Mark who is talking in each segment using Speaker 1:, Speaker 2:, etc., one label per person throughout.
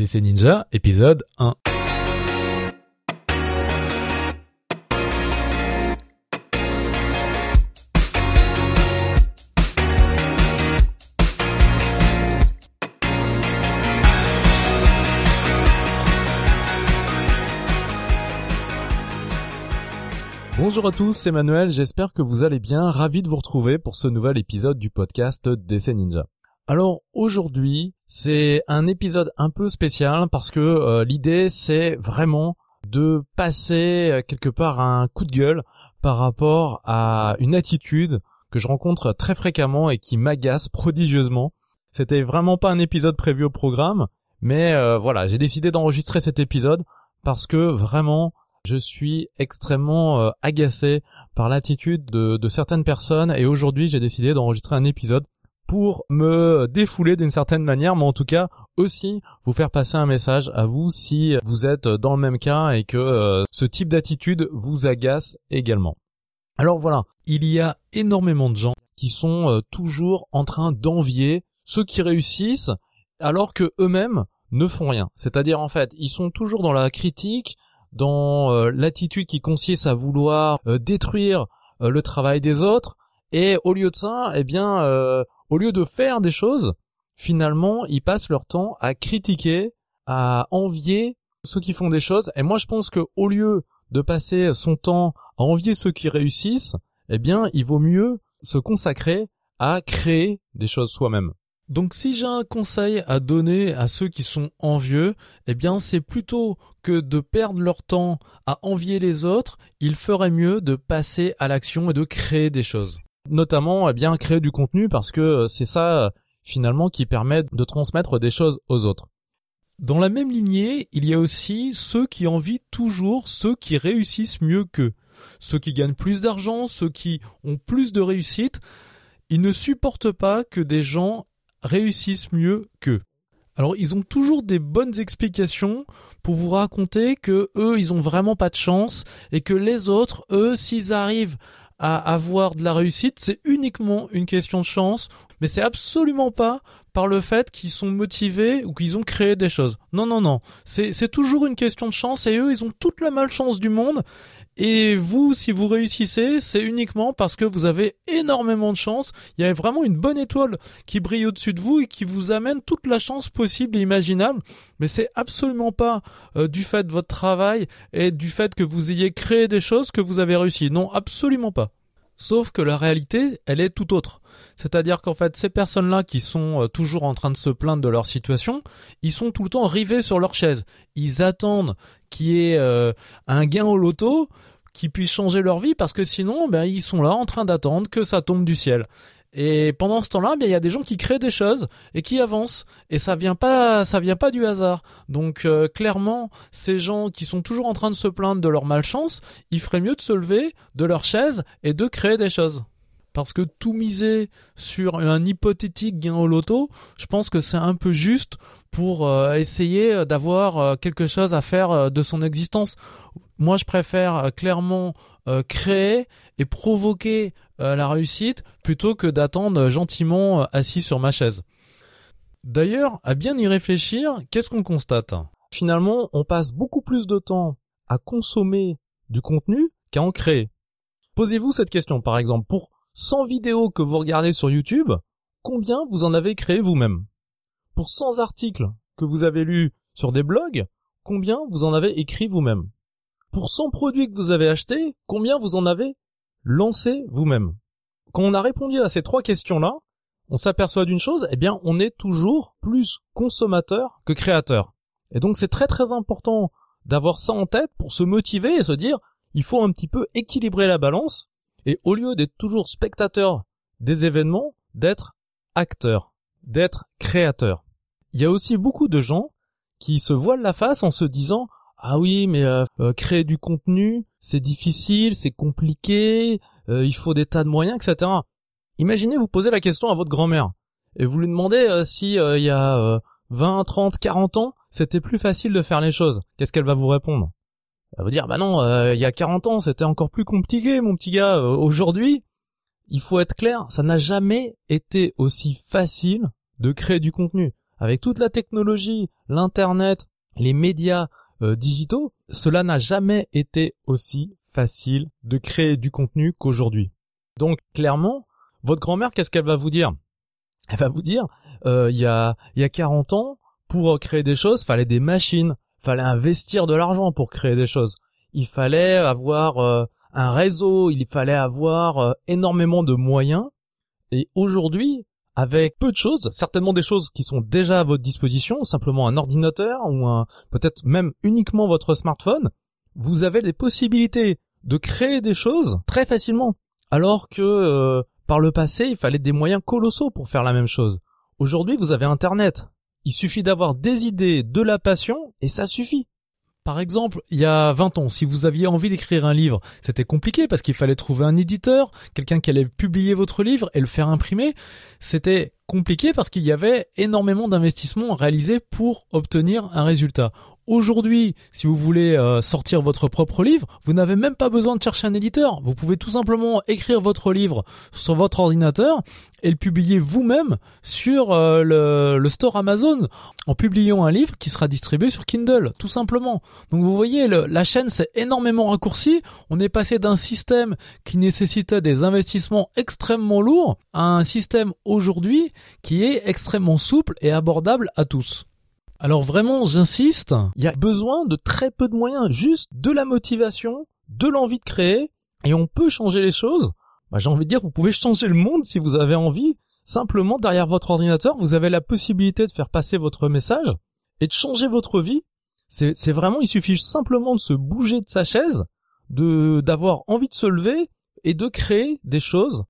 Speaker 1: DC Ninja, épisode 1. Bonjour à tous, c'est Manuel, j'espère que vous allez bien, ravi de vous retrouver pour ce nouvel épisode du podcast DC Ninja. Alors aujourd'hui, c'est un épisode un peu spécial parce que euh, l'idée c'est vraiment de passer euh, quelque part un coup de gueule par rapport à une attitude que je rencontre très fréquemment et qui m'agace prodigieusement. C'était vraiment pas un épisode prévu au programme, mais euh, voilà, j'ai décidé d'enregistrer cet épisode parce que vraiment je suis extrêmement agacé par l'attitude de, de certaines personnes et aujourd'hui j'ai décidé d'enregistrer un épisode pour me défouler d'une certaine manière, mais en tout cas aussi vous faire passer un message à vous si vous êtes dans le même cas et que euh, ce type d'attitude vous agace également. Alors voilà, il y a énormément de gens qui sont euh, toujours en train d'envier ceux qui réussissent alors que eux-mêmes ne font rien. C'est-à-dire en fait, ils sont toujours dans la critique, dans euh, l'attitude qui consiste à vouloir détruire le travail des autres et au lieu de ça, eh bien au lieu de faire des choses, finalement, ils passent leur temps à critiquer, à envier ceux qui font des choses. Et moi, je pense que au lieu de passer son temps à envier ceux qui réussissent, eh bien, il vaut mieux se consacrer à créer des choses soi-même. Donc si j'ai un conseil à donner à ceux qui sont envieux, eh bien c'est plutôt que de perdre leur temps à envier les autres, il ferait mieux de passer à l'action et de créer des choses notamment eh bien créer du contenu parce que euh, c'est ça finalement qui permet de transmettre des choses aux autres. Dans la même lignée, il y a aussi ceux qui envient toujours ceux qui réussissent mieux qu'eux. Ceux qui gagnent plus d'argent, ceux qui ont plus de réussite, ils ne supportent pas que des gens réussissent mieux qu'eux. Alors ils ont toujours des bonnes explications pour vous raconter que eux ils ont vraiment pas de chance et que les autres eux s'ils arrivent à avoir de la réussite, c'est uniquement une question de chance, mais c'est absolument pas par le fait qu'ils sont motivés ou qu'ils ont créé des choses. Non, non, non. C'est toujours une question de chance et eux, ils ont toute la malchance du monde et vous, si vous réussissez, c'est uniquement parce que vous avez énormément de chance. Il y a vraiment une bonne étoile qui brille au-dessus de vous et qui vous amène toute la chance possible et imaginable. Mais c'est absolument pas euh, du fait de votre travail et du fait que vous ayez créé des choses que vous avez réussi. Non, absolument pas. Sauf que la réalité, elle est tout autre. C'est-à-dire qu'en fait, ces personnes-là qui sont euh, toujours en train de se plaindre de leur situation, ils sont tout le temps rivés sur leur chaise. Ils attendent qu'il y ait euh, un gain au loto qui puisse changer leur vie parce que sinon, ben, ils sont là en train d'attendre que ça tombe du ciel. Et pendant ce temps-là, bien il y a des gens qui créent des choses et qui avancent et ça vient pas ça vient pas du hasard. Donc euh, clairement, ces gens qui sont toujours en train de se plaindre de leur malchance, il ferait mieux de se lever de leur chaise et de créer des choses. Parce que tout miser sur un hypothétique gain au loto, je pense que c'est un peu juste pour euh, essayer d'avoir euh, quelque chose à faire de son existence. Moi, je préfère clairement créer et provoquer euh, la réussite plutôt que d'attendre gentiment euh, assis sur ma chaise. D'ailleurs, à bien y réfléchir, qu'est-ce qu'on constate? Finalement, on passe beaucoup plus de temps à consommer du contenu qu'à en créer. Posez-vous cette question par exemple, pour 100 vidéos que vous regardez sur YouTube, combien vous en avez créé vous-même? Pour 100 articles que vous avez lus sur des blogs, combien vous en avez écrit vous-même? Pour 100 produits que vous avez achetés, combien vous en avez lancez vous-même? Quand on a répondu à ces trois questions-là, on s'aperçoit d'une chose, eh bien, on est toujours plus consommateur que créateur. Et donc, c'est très très important d'avoir ça en tête pour se motiver et se dire, il faut un petit peu équilibrer la balance, et au lieu d'être toujours spectateur des événements, d'être acteur, d'être créateur. Il y a aussi beaucoup de gens qui se voilent la face en se disant, ah oui, mais euh, euh, créer du contenu, c'est difficile, c'est compliqué, euh, il faut des tas de moyens, etc. Imaginez vous posez la question à votre grand-mère et vous lui demandez si il y a 20, 30, 40 ans, c'était plus facile de faire les choses. Qu'est-ce qu'elle va vous répondre? Va vous dire bah non, il y a 40 ans, c'était encore plus compliqué mon petit gars. Aujourd'hui, il faut être clair, ça n'a jamais été aussi facile de créer du contenu. avec toute la technologie, l'internet, les médias euh, digitaux, cela n'a jamais été aussi facile de créer du contenu qu'aujourd'hui. Donc clairement, votre grand-mère, qu'est-ce qu'elle va vous dire? Elle va vous dire, euh, il y a y a 40 ans, pour créer des choses, fallait des machines, fallait investir de l'argent pour créer des choses. Il fallait avoir euh, un réseau, il fallait avoir euh, énormément de moyens. Et aujourd'hui, avec peu de choses, certainement des choses qui sont déjà à votre disposition, simplement un ordinateur ou un peut-être même uniquement votre smartphone, vous avez des possibilités de créer des choses très facilement. Alors que euh, par le passé, il fallait des moyens colossaux pour faire la même chose. Aujourd'hui, vous avez Internet. Il suffit d'avoir des idées, de la passion, et ça suffit. Par exemple, il y a 20 ans, si vous aviez envie d'écrire un livre, c'était compliqué parce qu'il fallait trouver un éditeur, quelqu'un qui allait publier votre livre et le faire imprimer. C'était compliqué parce qu'il y avait énormément d'investissements réalisés pour obtenir un résultat. Aujourd'hui, si vous voulez euh, sortir votre propre livre, vous n'avez même pas besoin de chercher un éditeur. Vous pouvez tout simplement écrire votre livre sur votre ordinateur et le publier vous-même sur euh, le, store Amazon en publiant un livre qui sera distribué sur Kindle, tout simplement. Donc vous voyez, la chaîne s'est énormément raccourcie. On est passé d'un système qui nécessitait des investissements extrêmement lourds à un système aujourd'hui qui est extrêmement souple et abordable à tous. Alors vraiment, j'insiste, il y a besoin de très peu de moyens, juste de la motivation, de l'envie de créer, et on peut changer les choses. Bah, j'ai envie de dire, vous pouvez changer le monde si vous avez envie. Simplement, derrière votre ordinateur, vous avez la possibilité de faire passer votre message et de changer votre vie. C'est vraiment, il suffit simplement de se bouger de sa chaise, de d'avoir envie de se lever et de créer des choses.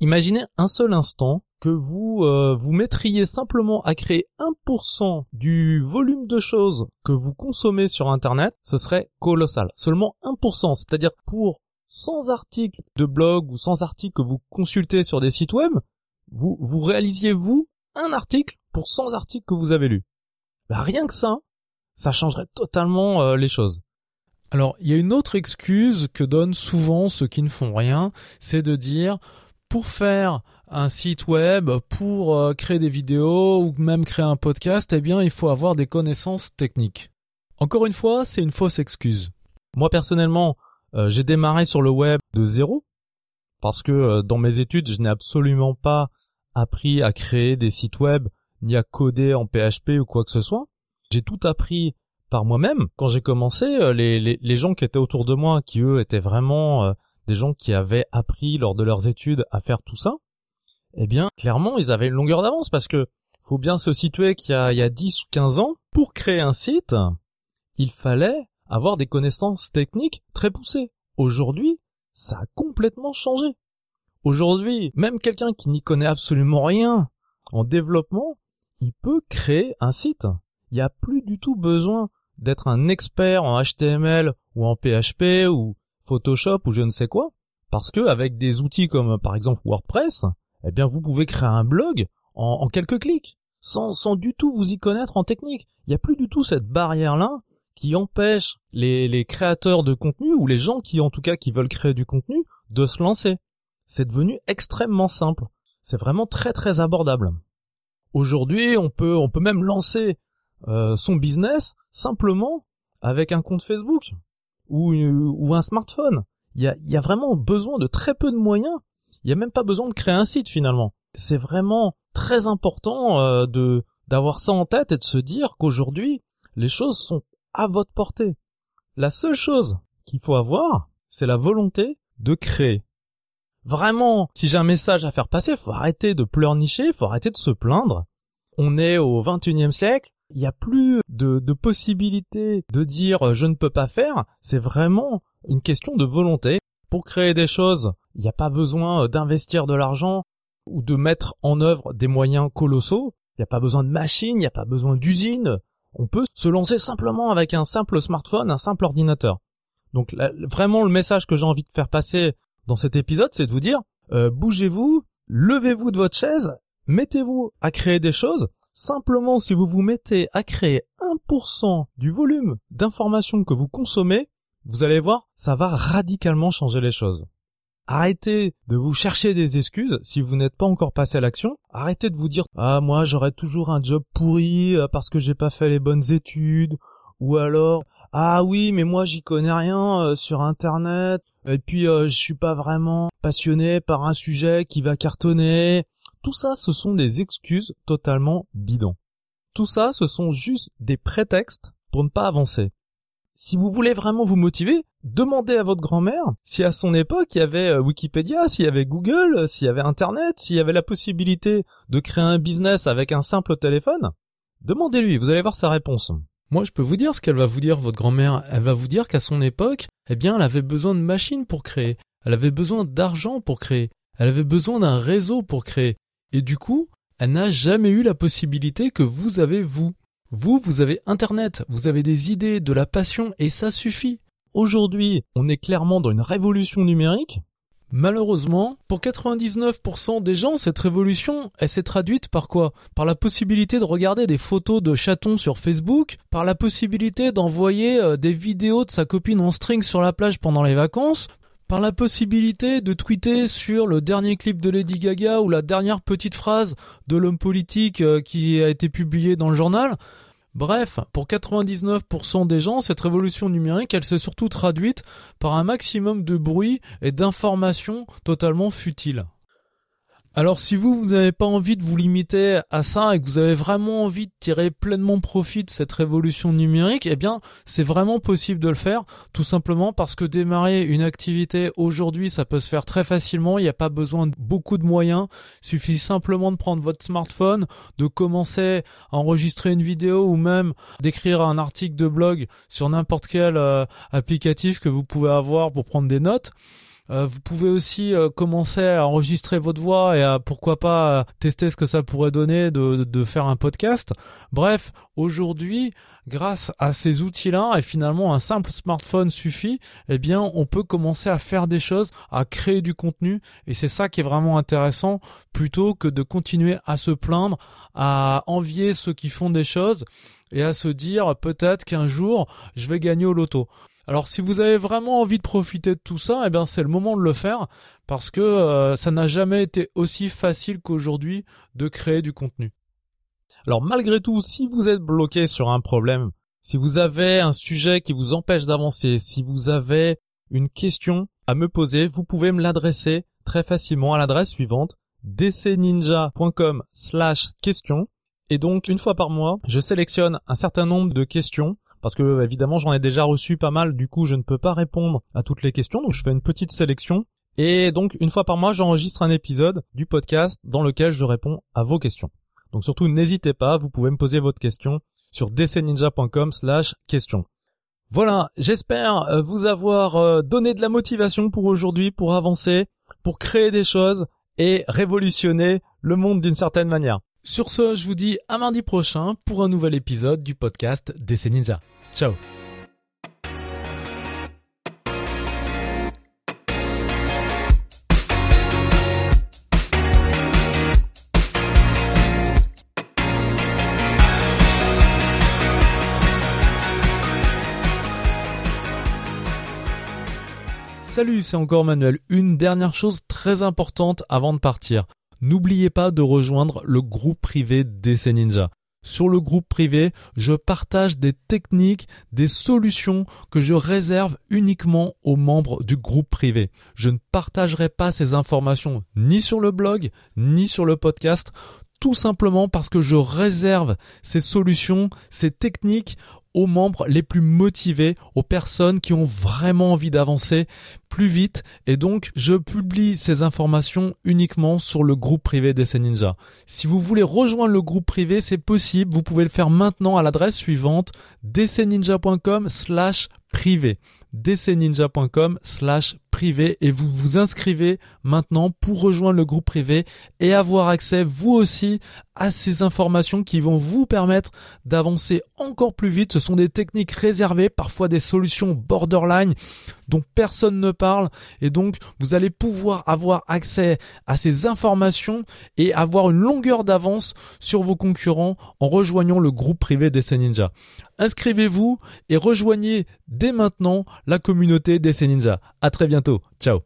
Speaker 1: Imaginez un seul instant que vous euh, vous mettriez simplement à créer 1% du volume de choses que vous consommez sur internet, ce serait colossal. Seulement 1%, c'est-à-dire pour 100 articles de blog ou 100 articles que vous consultez sur des sites web, vous vous réalisiez vous un article pour 100 articles que vous avez lus. Bah, rien que ça, ça changerait totalement euh, les choses. Alors, il y a une autre excuse que donnent souvent ceux qui ne font rien, c'est de dire pour faire un site web, pour euh, créer des vidéos ou même créer un podcast, eh bien, il faut avoir des connaissances techniques. Encore une fois, c'est une fausse excuse. Moi, personnellement, euh, j'ai démarré sur le web de zéro parce que euh, dans mes études, je n'ai absolument pas appris à créer des sites web ni à coder en PHP ou quoi que ce soit. J'ai tout appris par moi-même. Quand j'ai commencé, les, les, les, gens qui étaient autour de moi, qui eux étaient vraiment des gens qui avaient appris lors de leurs études à faire tout ça, eh bien, clairement, ils avaient une longueur d'avance parce que faut bien se situer qu'il y a, il y a 10 ou 15 ans, pour créer un site, il fallait avoir des connaissances techniques très poussées. Aujourd'hui, ça a complètement changé. Aujourd'hui, même quelqu'un qui n'y connaît absolument rien en développement, il peut créer un site. Il n'y a plus du tout besoin d'être un expert en HTML ou en PHP ou Photoshop ou je ne sais quoi, parce que avec des outils comme par exemple WordPress, eh bien vous pouvez créer un blog en, quelques clics, sans, sans du tout vous y connaître en technique. Il n'y a plus du tout cette barrière-là qui empêche les, les créateurs de contenu ou les gens qui en tout cas qui veulent créer du contenu de se lancer. C'est devenu extrêmement simple. C'est vraiment très très abordable. Aujourd'hui, on peut on peut même lancer euh, son business simplement avec un compte Facebook ou, ou un smartphone. Il y a, y a vraiment besoin de très peu de moyens. Il n'y a même pas besoin de créer un site finalement. C'est vraiment très important euh, de d'avoir ça en tête et de se dire qu'aujourd'hui les choses sont à votre portée. La seule chose qu'il faut avoir, c'est la volonté de créer. Vraiment, si j'ai un message à faire passer, faut arrêter de pleurnicher, faut arrêter de se plaindre. On est au 21e siècle, il n'y a plus de, de possibilité de dire euh, je ne peux pas faire, c'est vraiment une question de volonté. Pour créer des choses, il n'y a pas besoin euh, d'investir de l'argent ou de mettre en œuvre des moyens colossaux, il n'y a pas besoin de machines, il n'y a pas besoin d'usines, on peut se lancer simplement avec un simple smartphone, un simple ordinateur. Donc vraiment le message que j'ai envie de faire passer dans cet épisode, c'est de vous dire, euh, bougez-vous, levez-vous de votre chaise, mettez-vous à créer des choses, Simplement, si vous vous mettez à créer 1% du volume d'informations que vous consommez, vous allez voir, ça va radicalement changer les choses. Arrêtez de vous chercher des excuses si vous n'êtes pas encore passé à l'action. Arrêtez de vous dire ah moi j'aurais toujours un job pourri euh, parce que j'ai pas fait les bonnes études ou alors ah oui mais moi j'y connais rien euh, sur internet et puis euh, je suis pas vraiment passionné par un sujet qui va cartonner. Tout ça ce sont des excuses totalement bidons. Tout ça ce sont juste des prétextes pour ne pas avancer. Si vous voulez vraiment vous motiver, demandez à votre grand-mère si à son époque il y avait euh, Wikipédia, s'il y avait Google, s'il y avait Internet, s'il y avait la possibilité de créer un business avec un simple téléphone. Demandez-lui, vous allez voir sa réponse. Moi, je peux vous dire ce qu'elle va vous dire, votre grand-mère. Elle va vous dire qu'à son époque, eh bien, elle avait besoin de machines pour créer. Elle avait besoin d'argent pour créer. Elle avait besoin d'un réseau pour créer. Et du coup, elle n'a jamais eu la possibilité que vous avez vous. Vous, vous avez Internet, vous avez des idées, de la passion, et ça suffit. Aujourd'hui, on est clairement dans une révolution numérique. Malheureusement, pour 99% des gens, cette révolution, elle s'est traduite par quoi? Par la possibilité de regarder des photos de chatons sur Facebook, par la possibilité d'envoyer euh, des vidéos de sa copine en string sur la plage pendant les vacances, par la possibilité de tweeter sur le dernier clip de Lady Gaga ou la dernière petite phrase de l'homme politique euh, qui a été publié dans le journal. Bref, pour 99% des gens, cette révolution numérique, elle s'est surtout traduite par un maximum de bruit et d'informations totalement futiles. Alors si vous, vous n'avez pas envie de vous limiter à ça et que vous avez vraiment envie de tirer pleinement profit de cette révolution numérique, eh bien c'est vraiment possible de le faire, tout simplement parce que démarrer une activité aujourd'hui, ça peut se faire très facilement, il n'y a pas besoin de beaucoup de moyens, il suffit simplement de prendre votre smartphone, de commencer à enregistrer une vidéo ou même d'écrire un article de blog sur n'importe quel euh, applicatif que vous pouvez avoir pour prendre des notes. Euh, vous pouvez aussi euh, commencer à enregistrer votre voix et à pourquoi pas euh, tester ce que ça pourrait donner de, faire un podcast. Bref, aujourd'hui, grâce à ces outils-là et finalement un simple smartphone suffit, eh bien on peut commencer à faire des choses, à créer du contenu et c'est ça qui est vraiment intéressant plutôt que de continuer à se plaindre, à envier ceux qui font des choses et à se dire peut-être qu'un jour je vais gagner au loto. Alors si vous avez vraiment envie de profiter de tout ça, eh bien c'est le moment de le faire parce que euh, ça n'a jamais été aussi facile qu'aujourd'hui de créer du contenu. Alors malgré tout, si vous êtes bloqué sur un problème, si vous avez un sujet qui vous empêche d'avancer, si vous avez une question à me poser, vous pouvez me l'adresser très facilement à l'adresse suivante dcninja.com slash question et donc une fois par mois, je sélectionne un certain nombre de questions parce que évidemment j'en ai déjà reçu pas mal, du coup je ne peux pas répondre à toutes les questions, donc je fais une petite sélection. Et donc une fois par mois j'enregistre un épisode du podcast dans lequel je réponds à vos questions. Donc surtout n'hésitez pas, vous pouvez me poser votre question sur dcninja.com slash question. Voilà, j'espère euh, vous avoir euh, donné de la motivation pour aujourd'hui, pour avancer, pour créer des choses et révolutionner le monde d'une certaine manière. Sur ce, je vous dis à mardi prochain pour un nouvel épisode du podcast DC Ninja. Ciao Salut, c'est encore Manuel. Une dernière chose très importante avant de partir. N'oubliez pas de rejoindre le groupe privé DC Ninja. Sur le groupe privé, je partage des techniques, des solutions que je réserve uniquement aux membres du groupe privé. Je ne partagerai pas ces informations ni sur le blog, ni sur le podcast, tout simplement parce que je réserve ces solutions, ces techniques aux membres les plus motivés, aux personnes qui ont vraiment envie d'avancer plus vite. Et donc je publie ces informations uniquement sur le groupe privé des Ninja. Si vous voulez rejoindre le groupe privé, c'est possible, vous pouvez le faire maintenant à l'adresse suivante dcninja.com slash privé. dcninja.com slash privé et vous vous inscrivez maintenant pour rejoindre le groupe privé et avoir accès vous aussi à ces informations qui vont vous permettre d'avancer encore plus vite. Ce sont des techniques réservées, parfois des solutions borderline dont personne ne parle et donc vous allez pouvoir avoir accès à ces informations et avoir une longueur d'avance sur vos concurrents en rejoignant le groupe privé des Ninja. Inscrivez-vous et rejoignez dès maintenant la communauté des Ninja. À très bientôt. Ciao.